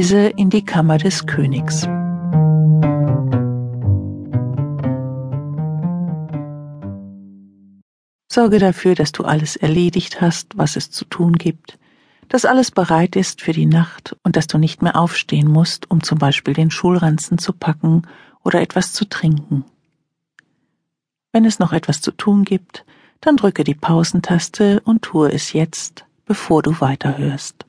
Reise in die Kammer des Königs. Sorge dafür, dass du alles erledigt hast, was es zu tun gibt, dass alles bereit ist für die Nacht und dass du nicht mehr aufstehen musst, um zum Beispiel den Schulranzen zu packen oder etwas zu trinken. Wenn es noch etwas zu tun gibt, dann drücke die Pausentaste und tue es jetzt, bevor du weiterhörst.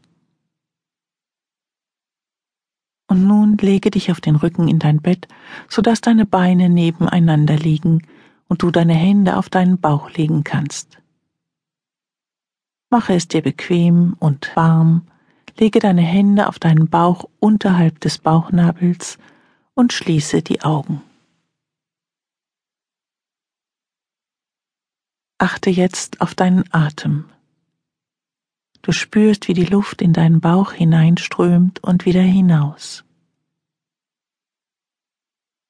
Und nun lege dich auf den Rücken in dein Bett, so dass deine Beine nebeneinander liegen und du deine Hände auf deinen Bauch legen kannst. Mache es dir bequem und warm, lege deine Hände auf deinen Bauch unterhalb des Bauchnabels und schließe die Augen. Achte jetzt auf deinen Atem. Du spürst, wie die Luft in deinen Bauch hineinströmt und wieder hinaus.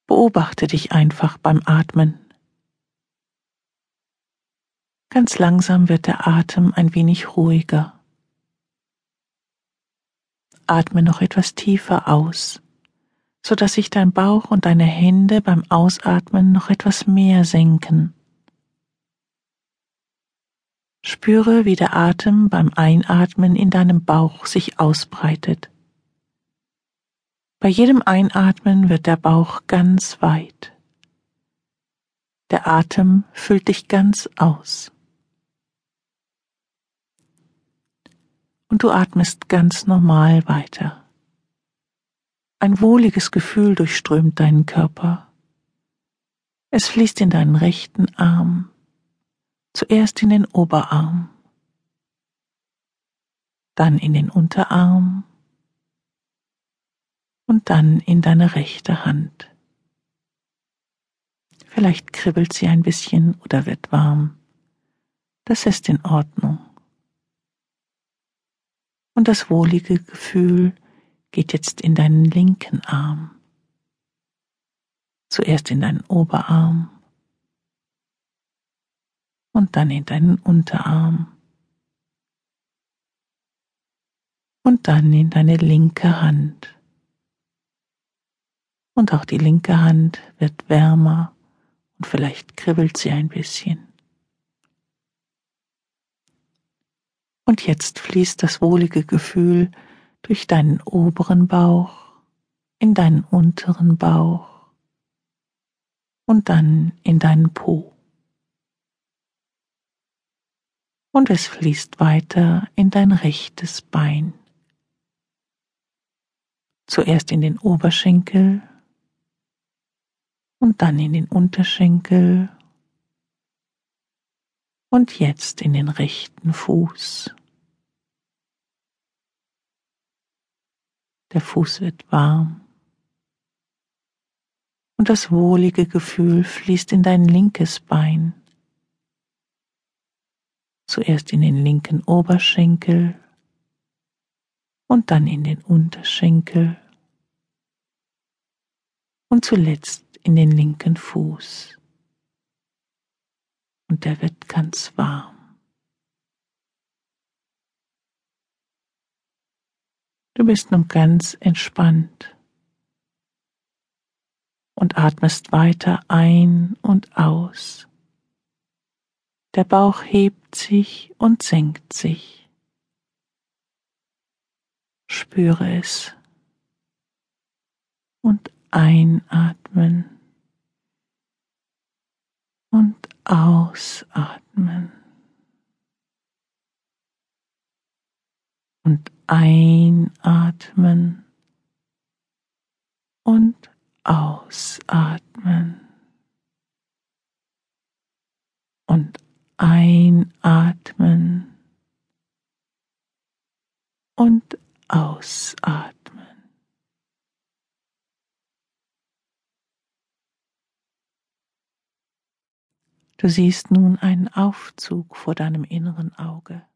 Beobachte dich einfach beim Atmen. Ganz langsam wird der Atem ein wenig ruhiger. Atme noch etwas tiefer aus, so dass sich dein Bauch und deine Hände beim Ausatmen noch etwas mehr senken. Spüre, wie der Atem beim Einatmen in deinem Bauch sich ausbreitet. Bei jedem Einatmen wird der Bauch ganz weit. Der Atem füllt dich ganz aus. Und du atmest ganz normal weiter. Ein wohliges Gefühl durchströmt deinen Körper. Es fließt in deinen rechten Arm, zuerst in den Oberarm, dann in den Unterarm und dann in deine rechte Hand. Vielleicht kribbelt sie ein bisschen oder wird warm. Das ist in Ordnung. Und das wohlige Gefühl geht jetzt in deinen linken Arm. Zuerst in deinen Oberarm und dann in deinen Unterarm und dann in deine linke Hand. Und auch die linke Hand wird wärmer und vielleicht kribbelt sie ein bisschen. Und jetzt fließt das wohlige Gefühl durch deinen oberen Bauch, in deinen unteren Bauch und dann in deinen Po. Und es fließt weiter in dein rechtes Bein. Zuerst in den Oberschenkel und dann in den Unterschenkel und jetzt in den rechten Fuß. Der Fuß wird warm und das wohlige Gefühl fließt in dein linkes Bein zuerst in den linken Oberschenkel und dann in den Unterschenkel und zuletzt in den linken Fuß. Und der wird ganz warm. Du bist nun ganz entspannt und atmest weiter ein und aus. Der Bauch hebt sich und senkt sich. Spüre es. Und einatmen. Und ausatmen. Und einatmen. Und ausatmen und Einatmen und ausatmen. Du siehst nun einen Aufzug vor deinem inneren Auge.